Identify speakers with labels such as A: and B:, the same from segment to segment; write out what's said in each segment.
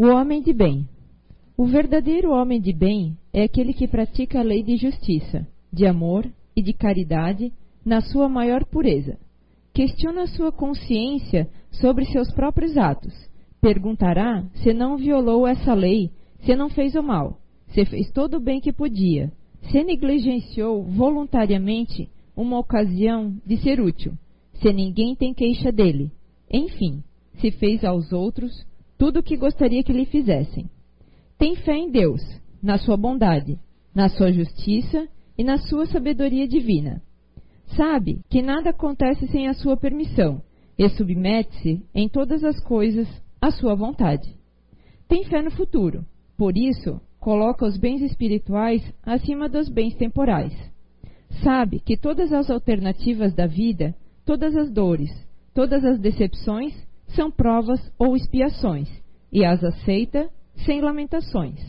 A: O homem de bem. O verdadeiro homem de bem é aquele que pratica a lei de justiça, de amor e de caridade na sua maior pureza. Questiona sua consciência sobre seus próprios atos. Perguntará se não violou essa lei, se não fez o mal, se fez todo o bem que podia, se negligenciou voluntariamente uma ocasião de ser útil, se ninguém tem queixa dele, enfim, se fez aos outros tudo o que gostaria que lhe fizessem. Tem fé em Deus, na sua bondade, na sua justiça e na sua sabedoria divina. Sabe que nada acontece sem a sua permissão e submete-se em todas as coisas à sua vontade. Tem fé no futuro, por isso coloca os bens espirituais acima dos bens temporais. Sabe que todas as alternativas da vida, todas as dores, todas as decepções são provas ou expiações, e as aceita sem lamentações.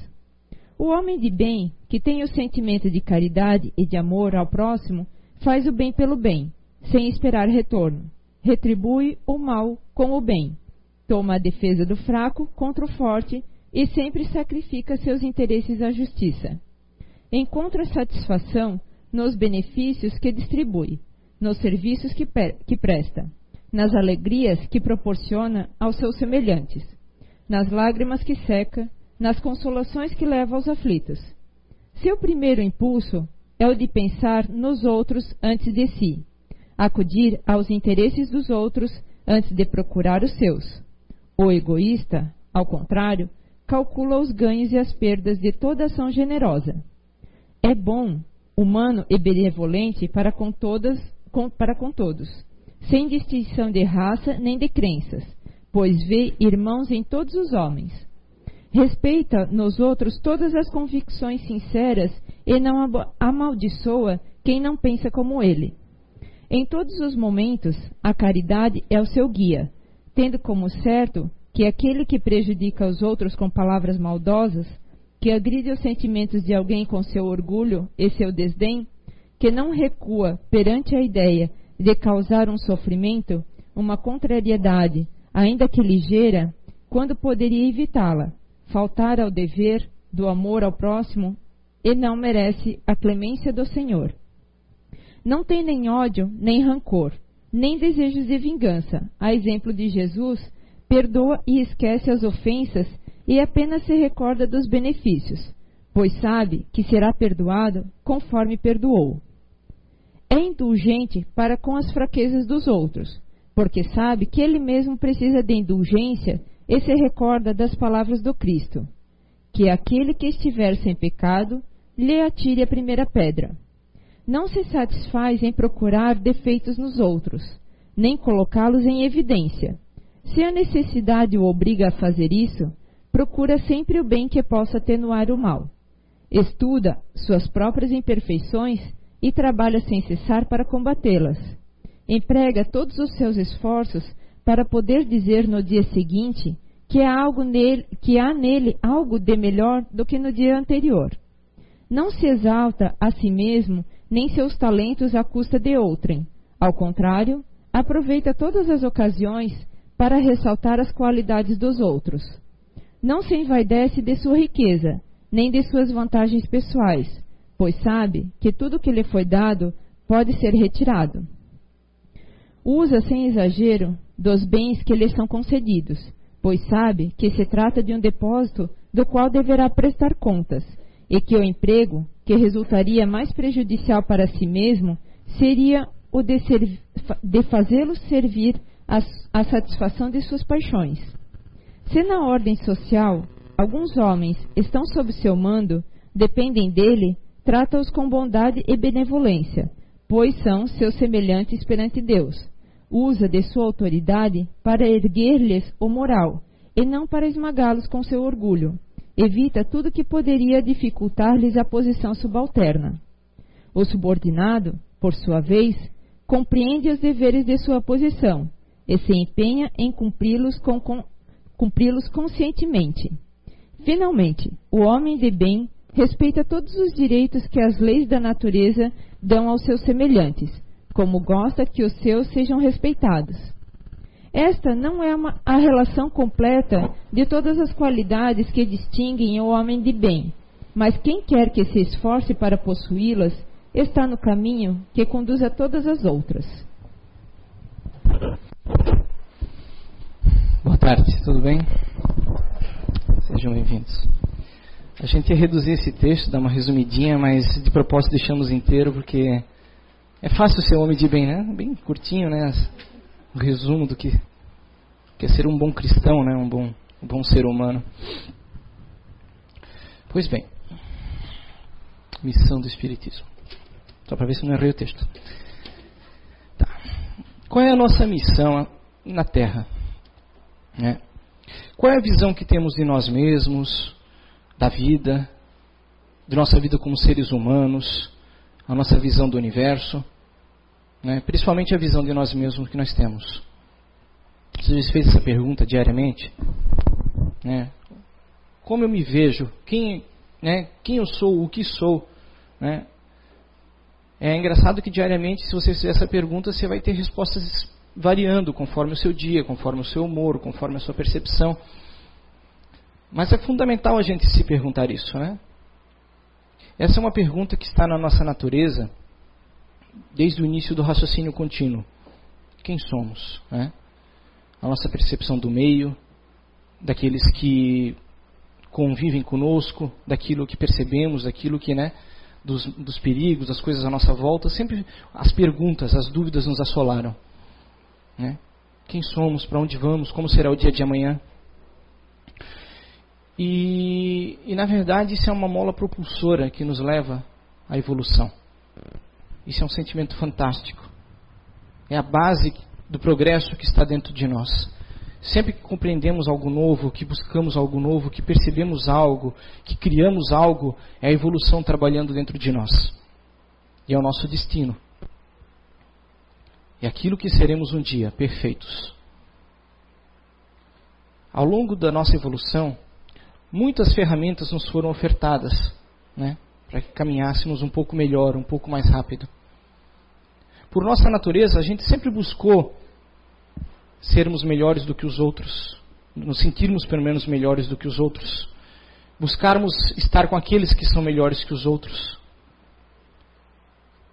A: O homem de bem, que tem o sentimento de caridade e de amor ao próximo, faz o bem pelo bem, sem esperar retorno. Retribui o mal com o bem. Toma a defesa do fraco contra o forte e sempre sacrifica seus interesses à justiça. Encontra satisfação nos benefícios que distribui, nos serviços que, que presta nas alegrias que proporciona aos seus semelhantes, nas lágrimas que seca, nas consolações que leva aos aflitos. Seu primeiro impulso é o de pensar nos outros antes de si, acudir aos interesses dos outros antes de procurar os seus. O egoísta, ao contrário, calcula os ganhos e as perdas de toda ação generosa. É bom, humano e benevolente para com, todas, com, para com todos sem distinção de raça nem de crenças, pois vê irmãos em todos os homens. Respeita nos outros todas as convicções sinceras e não amaldiçoa quem não pensa como ele. Em todos os momentos, a caridade é o seu guia, tendo como certo que aquele que prejudica os outros com palavras maldosas, que agride os sentimentos de alguém com seu orgulho e seu desdém, que não recua perante a ideia de causar um sofrimento, uma contrariedade, ainda que ligeira, quando poderia evitá-la, faltar ao dever do amor ao próximo e não merece a clemência do Senhor. Não tem nem ódio, nem rancor, nem desejos de vingança. A exemplo de Jesus, perdoa e esquece as ofensas e apenas se recorda dos benefícios, pois sabe que será perdoado conforme perdoou é indulgente para com as fraquezas dos outros, porque sabe que ele mesmo precisa de indulgência e se recorda das palavras do Cristo: que aquele que estiver sem pecado lhe atire a primeira pedra. Não se satisfaz em procurar defeitos nos outros, nem colocá-los em evidência. Se a necessidade o obriga a fazer isso, procura sempre o bem que possa atenuar o mal. Estuda suas próprias imperfeições e trabalha sem cessar para combatê-las. Emprega todos os seus esforços para poder dizer no dia seguinte que há, algo nele, que há nele algo de melhor do que no dia anterior. Não se exalta a si mesmo nem seus talentos à custa de outrem. Ao contrário, aproveita todas as ocasiões para ressaltar as qualidades dos outros. Não se envaidece de sua riqueza, nem de suas vantagens pessoais, pois sabe que tudo que lhe foi dado pode ser retirado. Usa sem exagero dos bens que lhe são concedidos, pois sabe que se trata de um depósito do qual deverá prestar contas, e que o emprego, que resultaria mais prejudicial para si mesmo, seria o de, de fazê-lo servir à satisfação de suas paixões. Se na ordem social alguns homens estão sob seu mando, dependem dele trata-os com bondade e benevolência, pois são seus semelhantes perante Deus. Usa de sua autoridade para erguer-lhes o moral, e não para esmagá-los com seu orgulho. Evita tudo que poderia dificultar-lhes a posição subalterna. O subordinado, por sua vez, compreende os deveres de sua posição e se empenha em cumpri-los com, com, cumpri conscientemente. Finalmente, o homem de bem respeita todos os direitos que as leis da natureza dão aos seus semelhantes, como gosta que os seus sejam respeitados. Esta não é uma, a relação completa de todas as qualidades que distinguem o homem de bem, mas quem quer que se esforce para possuí-las está no caminho que conduz a todas as outras.
B: Boa tarde, tudo bem? Sejam bem-vindos. A gente ia reduzir esse texto, dar uma resumidinha, mas de propósito deixamos inteiro porque é fácil ser homem de bem, né? Bem curtinho, né? O resumo do que, que é ser um bom cristão, né? Um bom, um bom ser humano. Pois bem, missão do Espiritismo. Só para ver se não errei o texto. Tá. Qual é a nossa missão na Terra? Né? Qual é a visão que temos de nós mesmos, da vida, de nossa vida como seres humanos, a nossa visão do universo, né? principalmente a visão de nós mesmos que nós temos? Você fez essa pergunta diariamente? Né? Como eu me vejo? Quem, né? quem eu sou? O que sou? Né? É engraçado que diariamente, se você fizer essa pergunta, você vai ter respostas variando conforme o seu dia, conforme o seu humor, conforme a sua percepção. Mas é fundamental a gente se perguntar isso, né? Essa é uma pergunta que está na nossa natureza desde o início do raciocínio contínuo. Quem somos? Né? A nossa percepção do meio, daqueles que convivem conosco, daquilo que percebemos, daquilo que, né, dos, dos perigos, das coisas à nossa volta, sempre as perguntas, as dúvidas nos assolaram. Né? Quem somos, para onde vamos, como será o dia de amanhã. E, e, na verdade, isso é uma mola propulsora que nos leva à evolução. Isso é um sentimento fantástico. É a base do progresso que está dentro de nós. Sempre que compreendemos algo novo, que buscamos algo novo, que percebemos algo, que criamos algo, é a evolução trabalhando dentro de nós. E é o nosso destino. É aquilo que seremos um dia, perfeitos. Ao longo da nossa evolução, muitas ferramentas nos foram ofertadas, né, para que caminhássemos um pouco melhor, um pouco mais rápido. Por nossa natureza, a gente sempre buscou sermos melhores do que os outros, nos sentirmos pelo menos melhores do que os outros, buscarmos estar com aqueles que são melhores que os outros,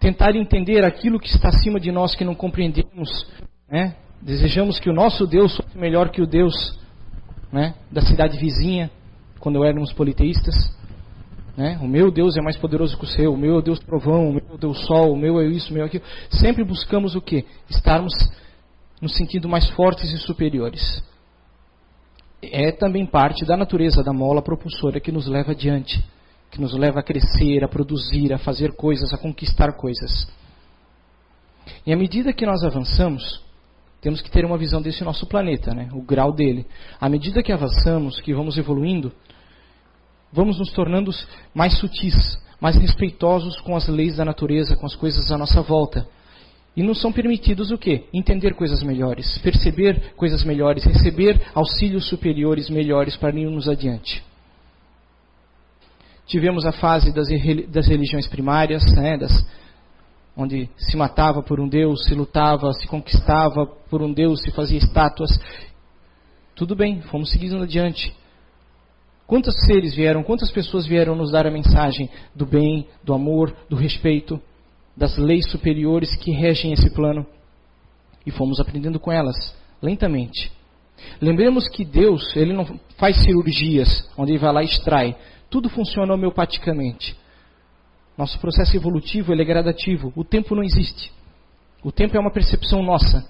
B: tentar entender aquilo que está acima de nós que não compreendemos, né? desejamos que o nosso Deus fosse melhor que o Deus né? da cidade vizinha, quando éramos politeístas. Né? O meu Deus é mais poderoso que o seu, o meu é Deus trovão, o meu é Deus sol, o meu é isso, o meu é aquilo. Sempre buscamos o que? Estarmos nos sentindo mais fortes e superiores. É também parte da natureza da mola propulsora que nos leva adiante, que nos leva a crescer, a produzir, a fazer coisas, a conquistar coisas. E à medida que nós avançamos, temos que ter uma visão desse nosso planeta, né? o grau dele. À medida que avançamos, que vamos evoluindo, vamos nos tornando mais sutis, mais respeitosos com as leis da natureza, com as coisas à nossa volta. E nos são permitidos o quê? Entender coisas melhores, perceber coisas melhores, receber auxílios superiores melhores para irmos adiante. Tivemos a fase das, das religiões primárias, né, das, onde se matava por um Deus, se lutava, se conquistava por um Deus, se fazia estátuas. Tudo bem, fomos seguindo adiante. Quantos seres vieram, quantas pessoas vieram nos dar a mensagem do bem, do amor, do respeito? das leis superiores que regem esse plano. E fomos aprendendo com elas, lentamente. Lembremos que Deus, Ele não faz cirurgias, onde Ele vai lá e extrai. Tudo funciona homeopaticamente. Nosso processo evolutivo ele é gradativo. O tempo não existe. O tempo é uma percepção nossa.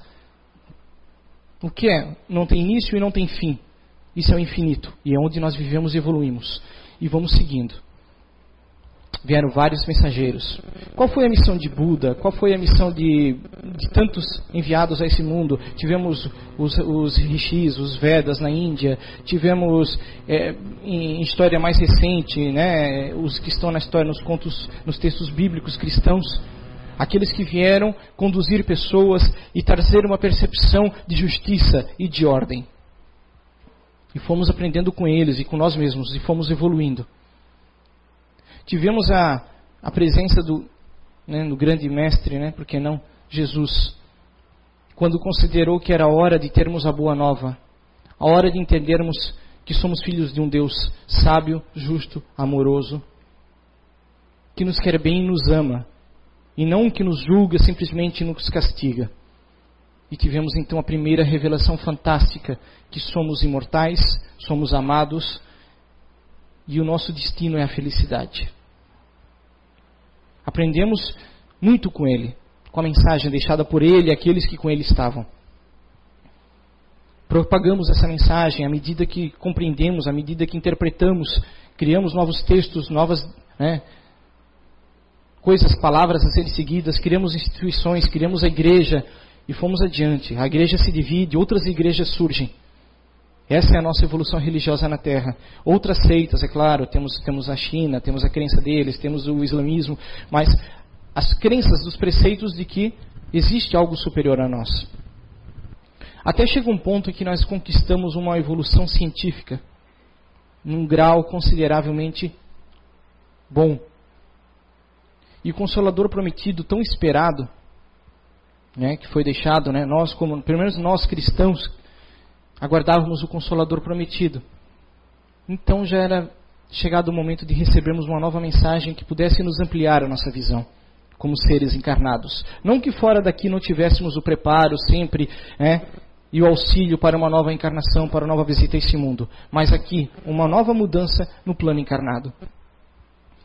B: O que é? Não tem início e não tem fim. Isso é o infinito. E é onde nós vivemos e evoluímos. E vamos seguindo vieram vários mensageiros. Qual foi a missão de Buda? Qual foi a missão de, de tantos enviados a esse mundo? Tivemos os, os rishis, os Vedas na Índia, tivemos é, em história mais recente, né, os que estão na história, nos contos, nos textos bíblicos cristãos, aqueles que vieram conduzir pessoas e trazer uma percepção de justiça e de ordem. E fomos aprendendo com eles e com nós mesmos e fomos evoluindo tivemos a, a presença do, né, do grande mestre, né, por que não, Jesus, quando considerou que era hora de termos a boa nova, a hora de entendermos que somos filhos de um Deus sábio, justo, amoroso, que nos quer bem e nos ama, e não que nos julga, simplesmente nos castiga. E tivemos então a primeira revelação fantástica que somos imortais, somos amados e o nosso destino é a felicidade. Aprendemos muito com ele, com a mensagem deixada por ele e aqueles que com ele estavam. Propagamos essa mensagem à medida que compreendemos, à medida que interpretamos, criamos novos textos, novas né, coisas, palavras a serem seguidas, criamos instituições, criamos a igreja e fomos adiante. A igreja se divide, outras igrejas surgem. Essa é a nossa evolução religiosa na Terra. Outras seitas, é claro, temos, temos a China, temos a crença deles, temos o islamismo, mas as crenças dos preceitos de que existe algo superior a nós. Até chega um ponto em que nós conquistamos uma evolução científica num grau consideravelmente bom. E o Consolador Prometido, tão esperado, né, que foi deixado, né, nós como, pelo menos nós cristãos, aguardávamos o Consolador Prometido. Então já era chegado o momento de recebermos uma nova mensagem que pudesse nos ampliar a nossa visão como seres encarnados. Não que fora daqui não tivéssemos o preparo sempre, né, e o auxílio para uma nova encarnação, para uma nova visita a esse mundo. Mas aqui, uma nova mudança no plano encarnado.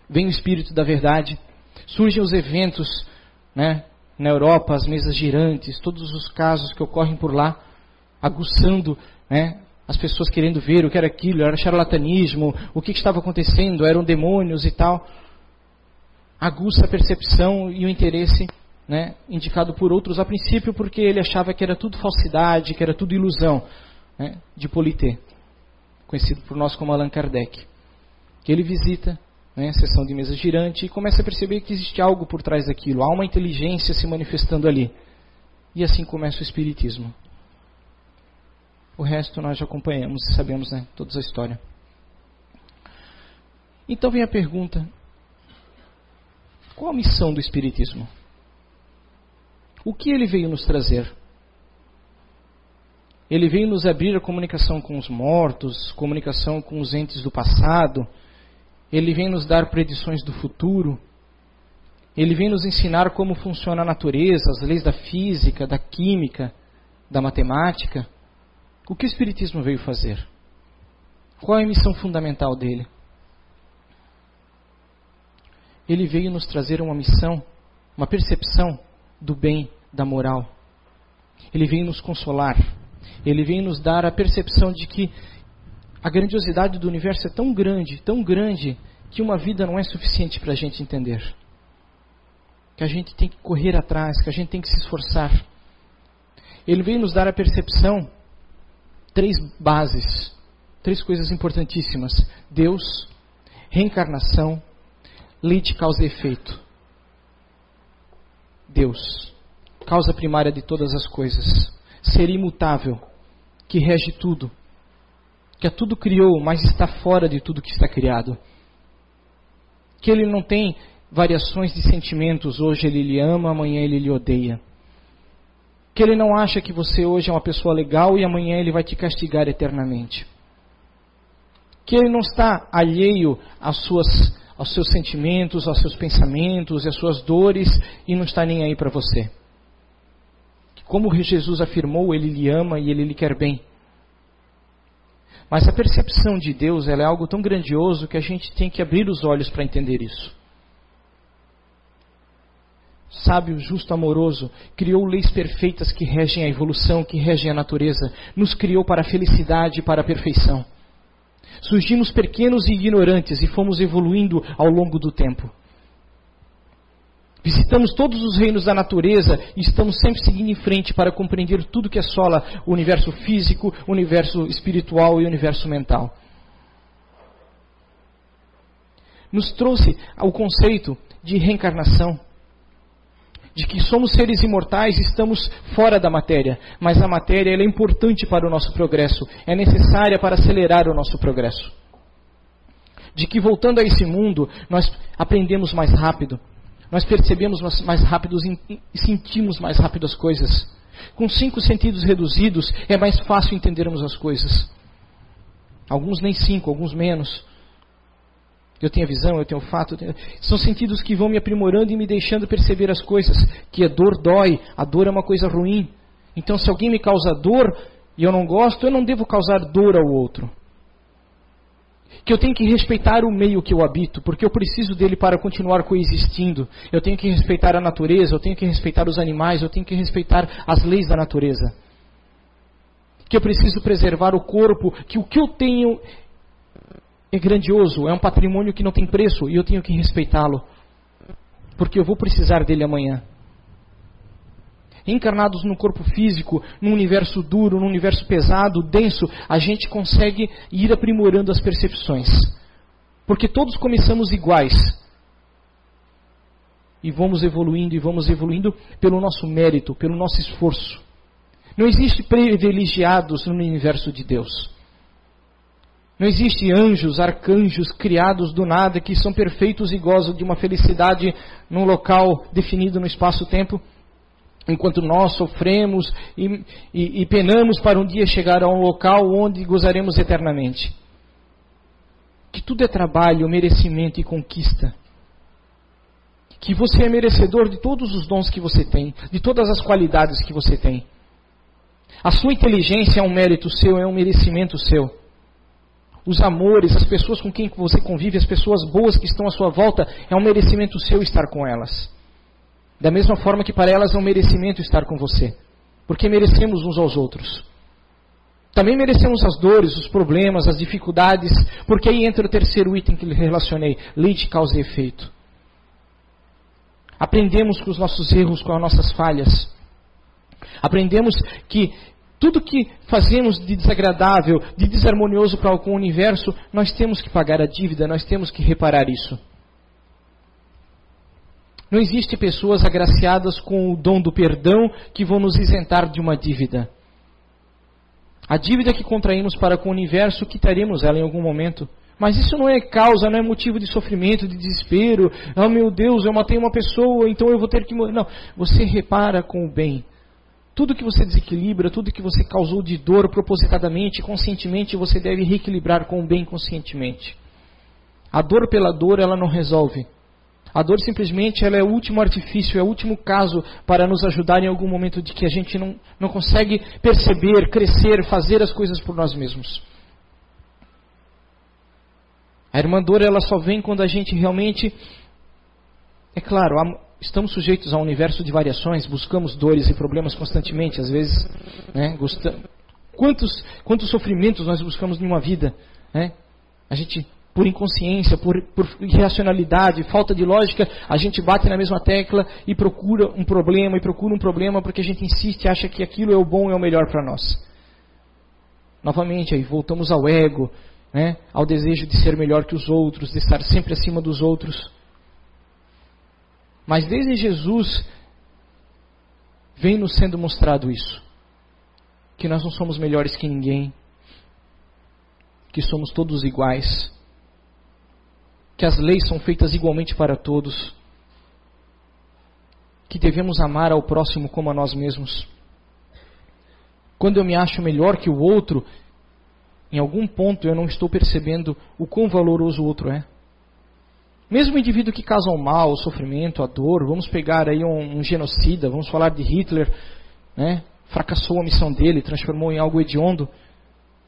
B: Vem o Espírito da Verdade, surgem os eventos né, na Europa, as mesas girantes, todos os casos que ocorrem por lá, aguçando né, as pessoas querendo ver o que era aquilo, era charlatanismo, o que, estava acontecendo, eram demônios e tal. Aguça a percepção e o interesse né, indicado por outros a princípio porque ele achava que era tudo falsidade, que era tudo ilusão né, de Polité, conhecido por nós como Allan Kardec. Que ele visita né, a sessão de mesa girante e começa a perceber que existe algo por trás daquilo, há uma inteligência se manifestando ali. E assim começa o Espiritismo. O resto nós já acompanhamos e sabemos né, toda a história. Então vem a pergunta: qual a missão do Espiritismo? O que ele veio nos trazer? Ele veio nos abrir a comunicação com os mortos, comunicação com os entes do passado. Ele vem nos dar predições do futuro. Ele vem nos ensinar como funciona a natureza, as leis da física, da química, da matemática. O que o Espiritismo veio fazer? Qual é a missão fundamental dele? Ele veio nos trazer uma missão, uma percepção do bem, da moral. Ele vem nos consolar. Ele vem nos dar a percepção de que a grandiosidade do universo é tão grande, tão grande, que uma vida não é suficiente para a gente entender. Que a gente tem que correr atrás, que a gente tem que se esforçar. Ele vem nos dar a percepção, três bases, três coisas importantíssimas: Deus, reencarnação, lei de causa e efeito. Deus, causa primária de todas as coisas, ser imutável, que rege tudo, que a tudo criou, mas está fora de tudo que está criado. Que ele não tem variações de sentimentos, hoje ele lhe ama, amanhã ele lhe odeia. Que ele não acha que você hoje é uma pessoa legal e amanhã ele vai te castigar eternamente. Que ele não está alheio às suas aos seus sentimentos, aos seus pensamentos e às suas dores e não está nem aí para você. Como Jesus afirmou, ele lhe ama e ele lhe quer bem. Mas a percepção de Deus é algo tão grandioso que a gente tem que abrir os olhos para entender isso. Sábio, justo, amoroso, criou leis perfeitas que regem a evolução, que regem a natureza, nos criou para a felicidade e para a perfeição. Surgimos pequenos e ignorantes e fomos evoluindo ao longo do tempo. Visitamos todos os reinos da natureza e estamos sempre seguindo em frente para compreender tudo que assola o universo físico, o universo espiritual e o universo mental. Nos trouxe o conceito de reencarnação de que somos seres imortais e estamos fora da matéria, mas a matéria é importante para o nosso progresso, é necessária para acelerar o nosso progresso. De que voltando a esse mundo, nós aprendemos mais rápido, nós percebemos mais rápido e sentimos mais rápido as coisas. Com cinco sentidos reduzidos, é mais fácil entendermos as coisas. Alguns nem cinco, alguns menos. Eu tenho a visão, eu tenho o fato. Tenho... São sentidos que vão me aprimorando e me deixando perceber as coisas. Que a dor dói, a dor é uma coisa ruim. Então, se alguém me causa dor e eu não gosto, eu não devo causar dor ao outro. Que eu tenho que respeitar o meio que eu habito, porque eu preciso dele para continuar coexistindo. Eu tenho que respeitar a natureza, eu tenho que respeitar os animais, eu tenho que respeitar as leis da natureza. Que eu preciso preservar o corpo, que o que eu tenho é grandioso, é um patrimônio que não tem preço e eu tenho que respeitá-lo, porque eu vou precisar dele amanhã. Encarnados no corpo físico, num universo duro, num universo pesado, denso, a gente consegue ir aprimorando as percepções. Porque todos começamos iguais. E vamos evoluindo e vamos evoluindo pelo nosso mérito, pelo nosso esforço. Não existe privilegiados no universo de Deus. Não existe anjos, arcanjos criados do nada que são perfeitos e gozam de uma felicidade num local definido no espaço-tempo, enquanto nós sofremos e, e, e penamos para um dia chegar a um local onde gozaremos eternamente. Que tudo é trabalho, merecimento e conquista. Que você é merecedor de todos os dons que você tem, de todas as qualidades que você tem. A sua inteligência é um mérito seu, é um merecimento seu os amores, as pessoas com quem você convive, as pessoas boas que estão à sua volta, é um merecimento seu estar com elas. Da mesma forma que para elas é um merecimento estar com você. Porque merecemos uns aos outros. Também merecemos as dores, os problemas, as dificuldades, porque aí entra o terceiro item que lhe relacionei: lei de causa e efeito. Aprendemos com os nossos erros, com as nossas falhas. Aprendemos que tudo que fazemos de desagradável, de desarmonioso para o universo, nós temos que pagar a dívida, nós temos que reparar isso. Não existe pessoas agraciadas com o dom do perdão que vão nos isentar de uma dívida. A dívida que contraímos para com o universo, quitaremos ela em algum momento. Mas isso não é causa, não é motivo de sofrimento, de desespero. Oh meu Deus, eu matei uma pessoa, então eu vou ter que morrer. Não, você repara com o bem. Tudo que você desequilibra, tudo que você causou de dor propositadamente, conscientemente, você deve reequilibrar com o bem conscientemente. A dor pela dor, ela não resolve. A dor simplesmente ela é o último artifício, é o último caso para nos ajudar em algum momento de que a gente não, não consegue perceber, crescer, fazer as coisas por nós mesmos. A irmã dor ela só vem quando a gente realmente, é claro, estamos sujeitos a um universo de variações, buscamos dores e problemas constantemente, às vezes, né, quantos, quantos sofrimentos nós buscamos em uma vida, né? A gente, por inconsciência, por, por irracionalidade, falta de lógica, a gente bate na mesma tecla e procura um problema, e procura um problema porque a gente insiste acha que aquilo é o bom e é o melhor para nós. Novamente, aí voltamos ao ego, né, ao desejo de ser melhor que os outros, de estar sempre acima dos outros. Mas desde Jesus vem nos sendo mostrado isso. Que nós não somos melhores que ninguém. Que somos todos iguais. Que as leis são feitas igualmente para todos. Que devemos amar ao próximo como a nós mesmos. Quando eu me acho melhor que o outro, em algum ponto eu não estou percebendo o quão valoroso o outro é. Mesmo indivíduo que causa o mal, o sofrimento, a dor, vamos pegar aí um, um genocida, vamos falar de Hitler, né? fracassou a missão dele, transformou em algo hediondo,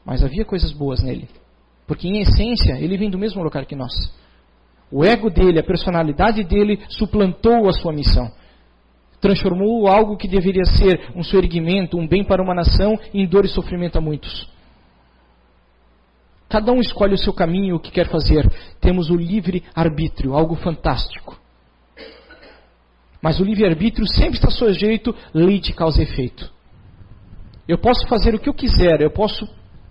B: mas havia coisas boas nele. Porque em essência, ele vem do mesmo lugar que nós. O ego dele, a personalidade dele suplantou a sua missão. Transformou algo que deveria ser um soerguimento, um bem para uma nação, em dor e sofrimento a muitos. Cada um escolhe o seu caminho, o que quer fazer. Temos o livre arbítrio, algo fantástico. Mas o livre arbítrio sempre está sujeito à lei de causa e efeito. Eu posso fazer o que eu quiser, eu posso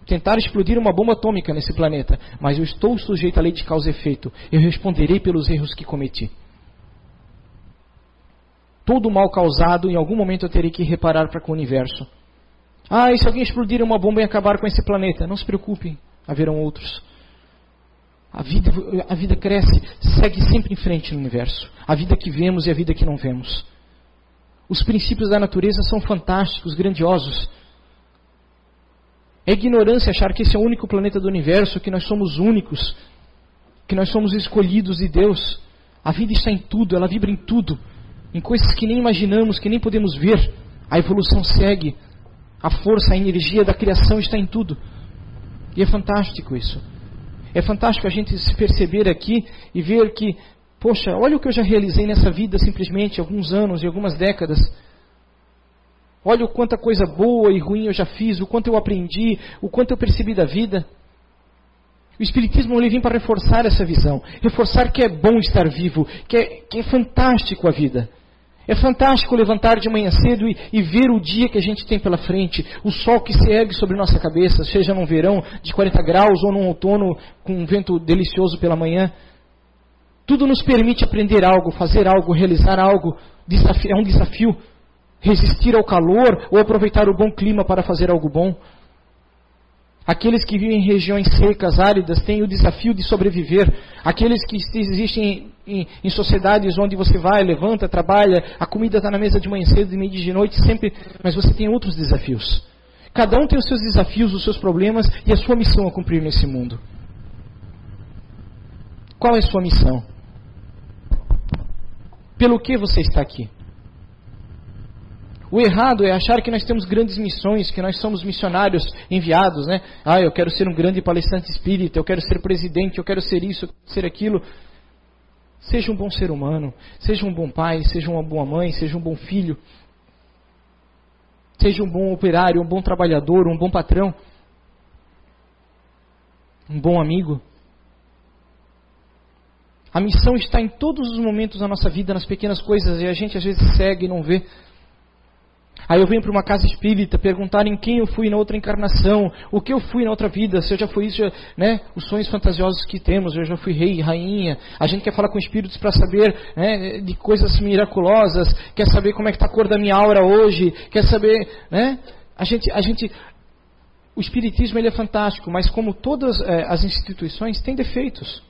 B: tentar explodir uma bomba atômica nesse planeta, mas eu estou sujeito à lei de causa e efeito. Eu responderei pelos erros que cometi. Todo mal causado, em algum momento eu terei que reparar para com o universo. Ah, e se alguém explodir uma bomba e acabar com esse planeta? Não se preocupem haverão outros. A vida, a vida cresce, segue sempre em frente no universo. A vida que vemos e a vida que não vemos. Os princípios da natureza são fantásticos, grandiosos. É ignorância achar que esse é o único planeta do universo, que nós somos únicos, que nós somos escolhidos de Deus. A vida está em tudo, ela vibra em tudo, em coisas que nem imaginamos, que nem podemos ver. A evolução segue, a força, a energia da criação está em tudo. E é fantástico isso. É fantástico a gente se perceber aqui e ver que, poxa, olha o que eu já realizei nessa vida simplesmente, alguns anos e algumas décadas. Olha o quanta coisa boa e ruim eu já fiz, o quanto eu aprendi, o quanto eu percebi da vida. O Espiritismo ele vem para reforçar essa visão, reforçar que é bom estar vivo, que é, que é fantástico a vida. É fantástico levantar de manhã cedo e, e, ver o dia que a gente tem pela frente, o sol que se ergue sobre nossa cabeça, seja num verão de 40 graus ou num outono com um vento delicioso pela manhã. Tudo nos permite aprender algo, fazer algo, realizar algo. é um desafio resistir ao calor ou aproveitar o bom clima para fazer algo bom. Aqueles que vivem em regiões secas, áridas, têm o desafio de sobreviver. Aqueles que existem em, em sociedades onde você vai, levanta, trabalha, a comida está na mesa de manhã cedo, de meio de noite, sempre, mas você tem outros desafios. Cada um tem os seus desafios, os seus problemas e a sua missão a cumprir nesse mundo. Qual é a sua missão? Pelo que você está aqui? O errado é achar que nós temos grandes missões, que nós somos missionários enviados, né? Ah, eu quero ser um grande palestrante espírita, eu quero ser presidente, eu quero ser isso, ser aquilo. Seja um bom ser humano, seja um bom pai, seja uma boa mãe, seja um bom filho. Seja um bom operário, um bom trabalhador, um bom patrão. Um bom amigo. A missão está em todos os momentos da nossa vida, nas pequenas coisas, e a gente às vezes segue e não vê. Aí eu venho para uma casa espírita perguntar em quem eu fui na outra encarnação, o que eu fui na outra vida, se eu já fui isso, já, né? Os sonhos fantasiosos que temos, eu já fui rei, rainha. A gente quer falar com espíritos para saber né, de coisas miraculosas, quer saber como é que está a cor da minha aura hoje, quer saber, né? A gente, a gente, o espiritismo ele é fantástico, mas como todas é, as instituições tem defeitos.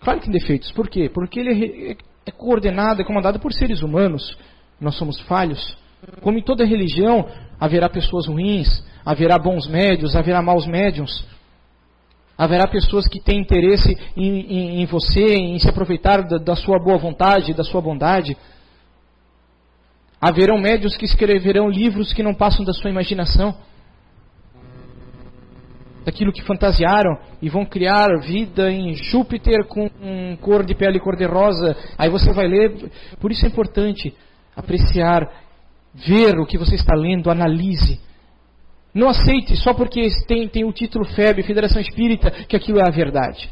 B: Claro que tem defeitos. Por quê? Porque ele é, é coordenado, é comandado por seres humanos nós somos falhos. Como em toda religião, haverá pessoas ruins, haverá bons médios, haverá maus médiums. Haverá pessoas que têm interesse em, em, em você, em se aproveitar da, da sua boa vontade, da sua bondade. Haverão médios que escreverão livros que não passam da sua imaginação, daquilo que fantasiaram, e vão criar vida em Júpiter com um cor de pele cor-de-rosa. Aí você vai ler. Por isso é importante apreciar, ver o que você está lendo, analise. Não aceite só porque tem, tem o título FEB, Federação Espírita, que aquilo é a verdade.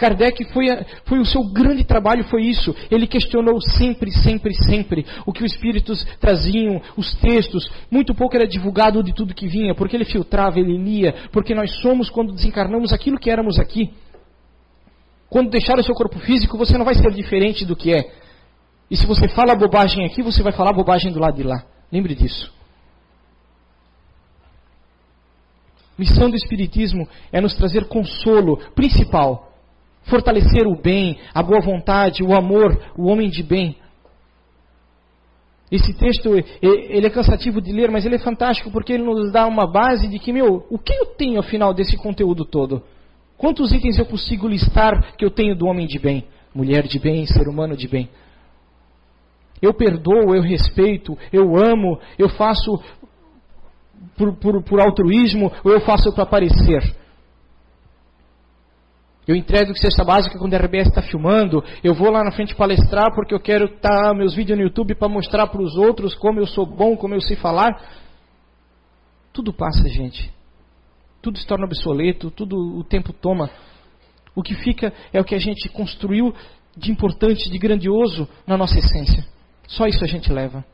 B: Kardec foi, foi o seu grande trabalho, foi isso. Ele questionou sempre, sempre, sempre o que os espíritos traziam, os textos. Muito pouco era divulgado de tudo que vinha, porque ele filtrava, ele lia, porque nós somos, quando desencarnamos, aquilo que éramos aqui. Quando deixar o seu corpo físico, você não vai ser diferente do que é. E se você fala bobagem aqui, você vai falar bobagem do lado de lá. Lembre disso. Missão do Espiritismo é nos trazer consolo principal, fortalecer o bem, a boa vontade, o amor, o homem de bem. Esse texto ele é cansativo de ler, mas ele é fantástico porque ele nos dá uma base de que, meu, o que eu tenho afinal desse conteúdo todo? Quantos itens eu consigo listar que eu tenho do homem de bem? Mulher de bem, ser humano de bem. Eu perdoo, eu respeito, eu amo, eu faço por, por, por altruísmo ou eu faço para aparecer. Eu entrego cesta básica quando a RBS está filmando. Eu vou lá na frente palestrar porque eu quero estar tá, meus vídeos no YouTube para mostrar para os outros como eu sou bom, como eu sei falar. Tudo passa, gente. Tudo se torna obsoleto, tudo o tempo toma. O que fica é o que a gente construiu de importante, de grandioso na nossa essência. Só isso a gente leva.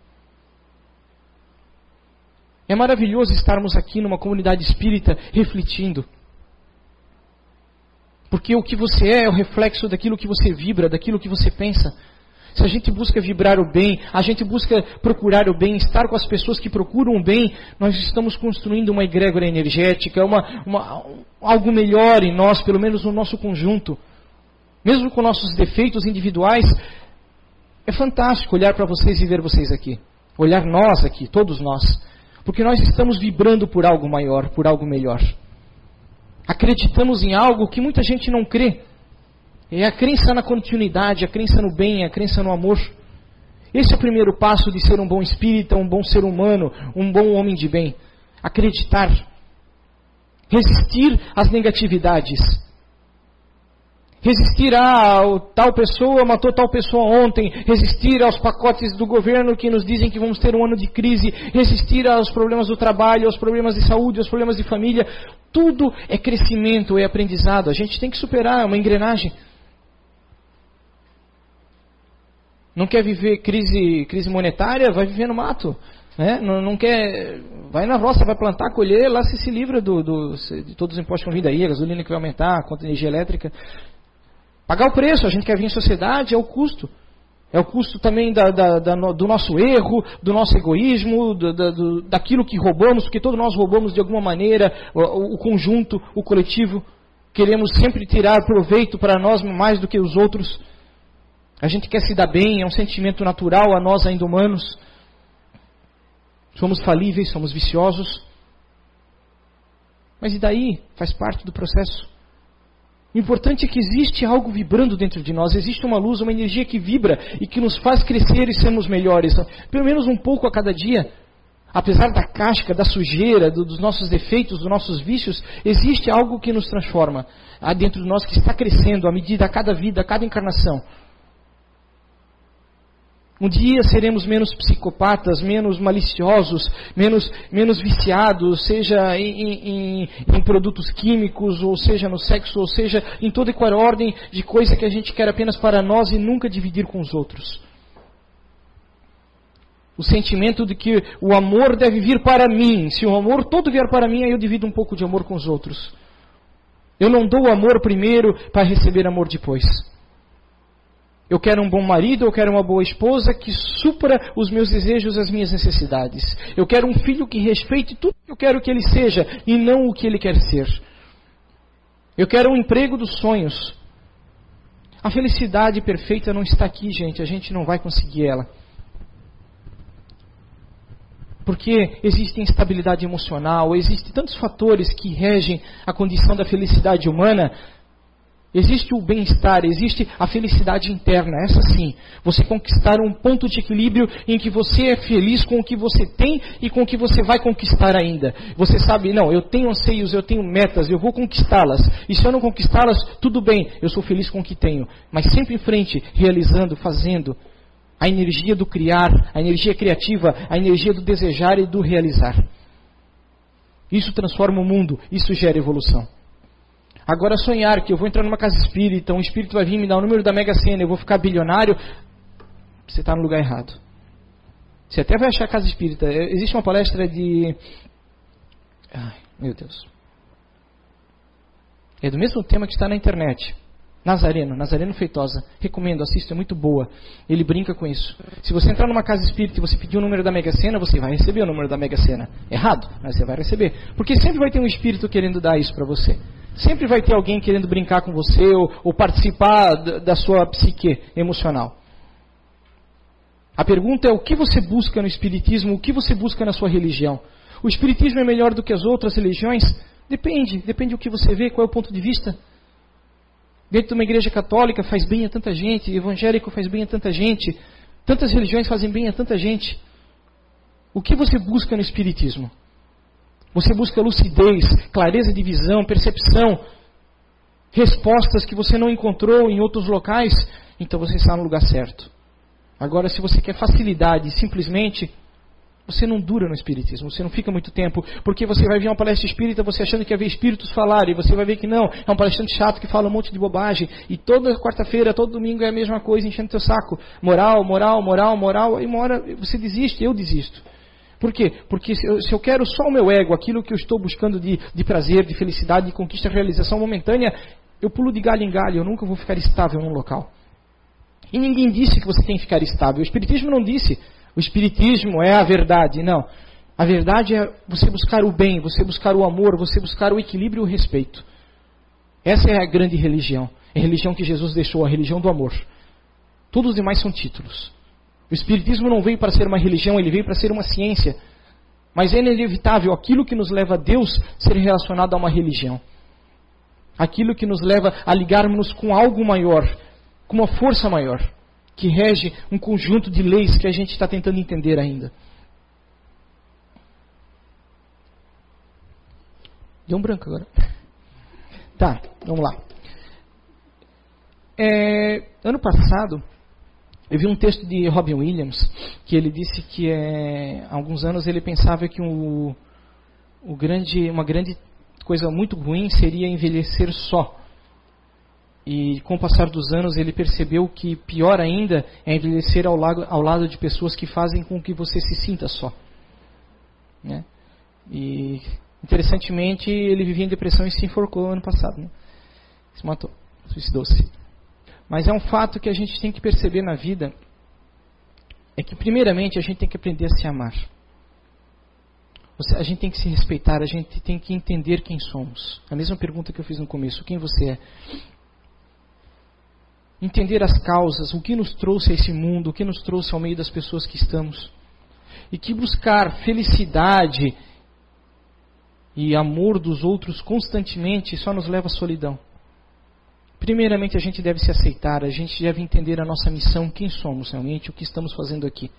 B: É maravilhoso estarmos aqui numa comunidade espírita refletindo. Porque o que você é é o reflexo daquilo que você vibra, daquilo que você pensa. Se a gente busca vibrar o bem, a gente busca procurar o bem, estar com as pessoas que procuram o bem, nós estamos construindo uma egrégora energética, uma, uma, algo melhor em nós, pelo menos no nosso conjunto. Mesmo com nossos defeitos individuais, É fantástico olhar para vocês e ver vocês aqui. Olhar nós aqui, todos nós. Porque nós estamos vibrando por algo maior, por algo melhor. Acreditamos em algo que muita gente não crê. É a crença na continuidade, a crença no bem, a crença no amor. Esse é o primeiro passo de ser um bom espírita, um bom ser humano, um bom homem de bem. Acreditar. Resistir às negatividades. Resistir a tal pessoa matou tal pessoa ontem. Resistir aos pacotes do governo que nos dizem que vamos ter um ano de crise. Resistir aos problemas do trabalho, aos problemas de saúde, aos problemas de família. Tudo é crescimento, é aprendizado. A gente tem que superar, é uma engrenagem. Não quer viver crise, crise monetária? Vai viver no mato. Né? Não, não, quer. Vai na roça, vai plantar, colher, lá se se livra do, do, de todos os impostos que vão vir daí, a gasolina que vai aumentar, a conta de energia elétrica. Pagar o preço, a gente quer vir em sociedade, é o custo. É o custo também da, da, da, do nosso erro, do nosso egoísmo, do, daquilo que roubamos, porque todos nós roubamos de alguma maneira, o, o conjunto, o coletivo. Queremos sempre tirar proveito para nós mais do que os outros. A gente quer se dar bem, é um sentimento natural a nós ainda humanos. Somos falíveis, somos viciosos. Mas e daí? Faz parte do processo. O importante é que existe algo vibrando dentro de nós, existe uma luz, uma energia que vibra e que nos faz crescer e sermos melhores, pelo menos um pouco a cada dia. Apesar da casca, da sujeira, do, dos nossos defeitos, dos nossos vícios, existe algo que nos transforma. Há dentro de nós que está crescendo à medida, a cada vida, a cada encarnação. Um dia seremos menos psicopatas, menos maliciosos, menos, menos viciados, seja em, em, em, produtos químicos, ou seja no sexo, ou seja em toda e qual ordem de coisa que a gente quer apenas para nós e nunca dividir com os outros. O sentimento de que o amor deve vir para mim. Se o amor todo vier para mim, aí eu divido um pouco de amor com os outros. Eu não dou amor primeiro para receber amor depois. Eu quero um bom marido, eu quero uma boa esposa que supra os meus desejos, as minhas necessidades. Eu quero um filho que respeite tudo que eu quero que ele seja e não o que ele quer ser. Eu quero um emprego dos sonhos. A felicidade perfeita não está aqui, gente. A gente não vai conseguir ela. Porque existe instabilidade emocional, existem tantos fatores que regem a condição da felicidade humana Existe o bem-estar, existe a felicidade interna, essa sim. Você conquistar um ponto de equilíbrio em que você é feliz com o que você tem e com o que você vai conquistar ainda. Você sabe, não, eu tenho anseios, eu tenho metas, eu vou conquistá-las. E se eu não conquistá-las, tudo bem, eu sou feliz com o que tenho. Mas sempre em frente, realizando, fazendo. A energia do criar, a energia criativa, a energia do desejar e do realizar. Isso transforma o mundo, isso gera evolução. Agora sonhar que eu vou entrar numa casa espírita, um espírito vai vir me dar o número da Mega Sena, eu vou ficar bilionário, você está no lugar errado. Você até vai achar casa espírita. É, existe uma palestra de. Ai, meu Deus. É do mesmo tema que está na internet. Nazareno, Nazareno Feitosa. Recomendo, assista, é muito boa. Ele brinca com isso. Se você entrar numa casa espírita e você pedir o número da Mega Sena, você vai receber o número da Mega Sena. Errado, mas você vai receber. Porque sempre vai ter um espírito querendo dar isso para você. Sempre vai ter alguém querendo brincar com você ou, ou participar da, sua psique emocional. A pergunta é o que você busca no Espiritismo, o que você busca na sua religião. O Espiritismo é melhor do que as outras religiões? Depende, depende do que você vê, qual é o ponto de vista. Dentro de uma igreja católica faz bem a tanta gente, evangélico faz bem a tanta gente, tantas religiões fazem bem a tanta gente. O que você busca no Espiritismo? Você busca lucidez, clareza de visão, percepção, respostas que você não encontrou em outros locais, então você está no lugar certo. Agora, se você quer facilidade, simplesmente, você não dura no espiritismo, você não fica muito tempo, porque você vai ver uma palestra espírita, você achando que ia ver espíritos falar, e você vai ver que não, é um palestrante chato que fala um monte de bobagem, e toda quarta-feira, todo domingo é a mesma coisa, enchendo teu saco. Moral, moral, moral, moral, e uma hora você desiste, eu desisto. Por quê? Porque se eu, se eu, quero só o meu ego, aquilo que eu estou buscando de, de prazer, de felicidade, de conquista, realização momentânea, eu pulo de galho em galho, eu nunca vou ficar estável num local. E ninguém disse que você tem que ficar estável. O Espiritismo não disse. O Espiritismo é a verdade. Não. A verdade é você buscar o bem, você buscar o amor, você buscar o equilíbrio e o respeito. Essa é a grande religião. É a religião que Jesus deixou, a religião do amor. Todos os demais são títulos. O Espiritismo não veio para ser uma religião, ele veio para ser uma ciência. Mas é inevitável aquilo que nos leva a Deus ser relacionado a uma religião. Aquilo que nos leva a ligarmos com algo maior, com uma força maior, que rege um conjunto de leis que a gente está tentando entender ainda. Deu um branco agora. Tá, vamos lá. É, ano passado, eu vi um texto de Robin Williams que ele disse que é, há alguns anos ele pensava que o, grande, uma grande coisa muito ruim seria envelhecer só. E com o passar dos anos ele percebeu que pior ainda é envelhecer ao lado, ao lado de pessoas que fazem com que você se sinta só. Né? E interessantemente ele vivia em depressão e se enforcou ano passado. Né? Se matou, suicidou-se. Mas é um fato que a gente tem que perceber na vida é que primeiramente a gente tem que aprender a se amar. A gente tem que se respeitar, a gente tem que entender quem somos. A mesma pergunta que eu fiz no começo: quem você é? Entender as causas, o que nos trouxe a esse mundo, o que nos trouxe ao meio das pessoas que estamos. E que buscar felicidade e amor dos outros constantemente só nos leva à solidão. Primeiramente, a gente deve se aceitar, a gente deve entender a nossa missão, quem somos realmente, o que estamos fazendo aqui.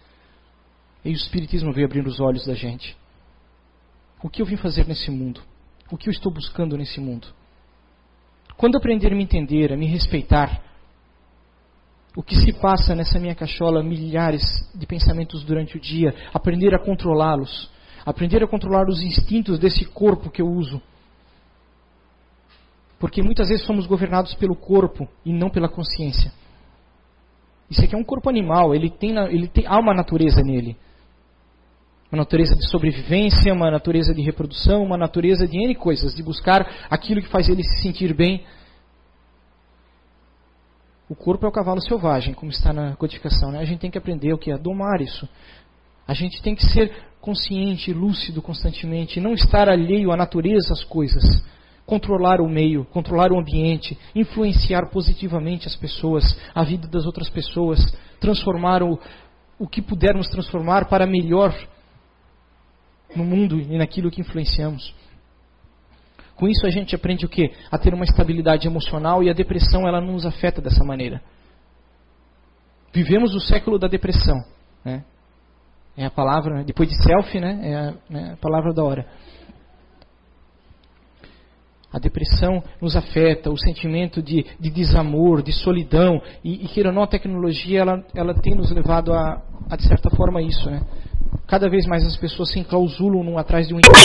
B: E o Espiritismo veio abrir os olhos da gente. O que eu vim fazer nesse mundo? O que eu estou buscando nesse mundo? Quando aprender a me entender, a me respeitar, o que se passa nessa minha cachola, milhares de pensamentos durante o dia, aprender a controlá-los, aprender a controlar os instintos desse corpo que eu uso porque muitas vezes somos governados pelo corpo e não pela consciência. Isso aqui é um corpo animal, ele tem, ele tem, há uma natureza nele. Uma natureza de sobrevivência, uma natureza de reprodução, uma natureza de N coisas, de buscar aquilo que faz ele se sentir bem. O corpo é o cavalo selvagem, como está na codificação. Né? A gente tem que aprender o que é domar isso. A gente tem que ser consciente, lúcido constantemente, não estar alheio à natureza, às coisas controlar o meio, controlar o ambiente, influenciar positivamente as pessoas, a vida das outras pessoas, transformar o, o que pudermos transformar para melhor no mundo e naquilo que influenciamos. Com isso a gente aprende o que? A ter uma estabilidade emocional e a depressão ela não nos afeta dessa maneira. Vivemos o século da depressão, né? É a palavra, depois de selfie, né? É a, né, a palavra da hora. A depressão nos afeta, o sentimento de, de desamor, de solidão. E, e queira ou não, a tecnologia ela, ela tem nos levado a, a, de certa forma, isso. Né? Cada vez mais as pessoas se enclausulam num atrás de um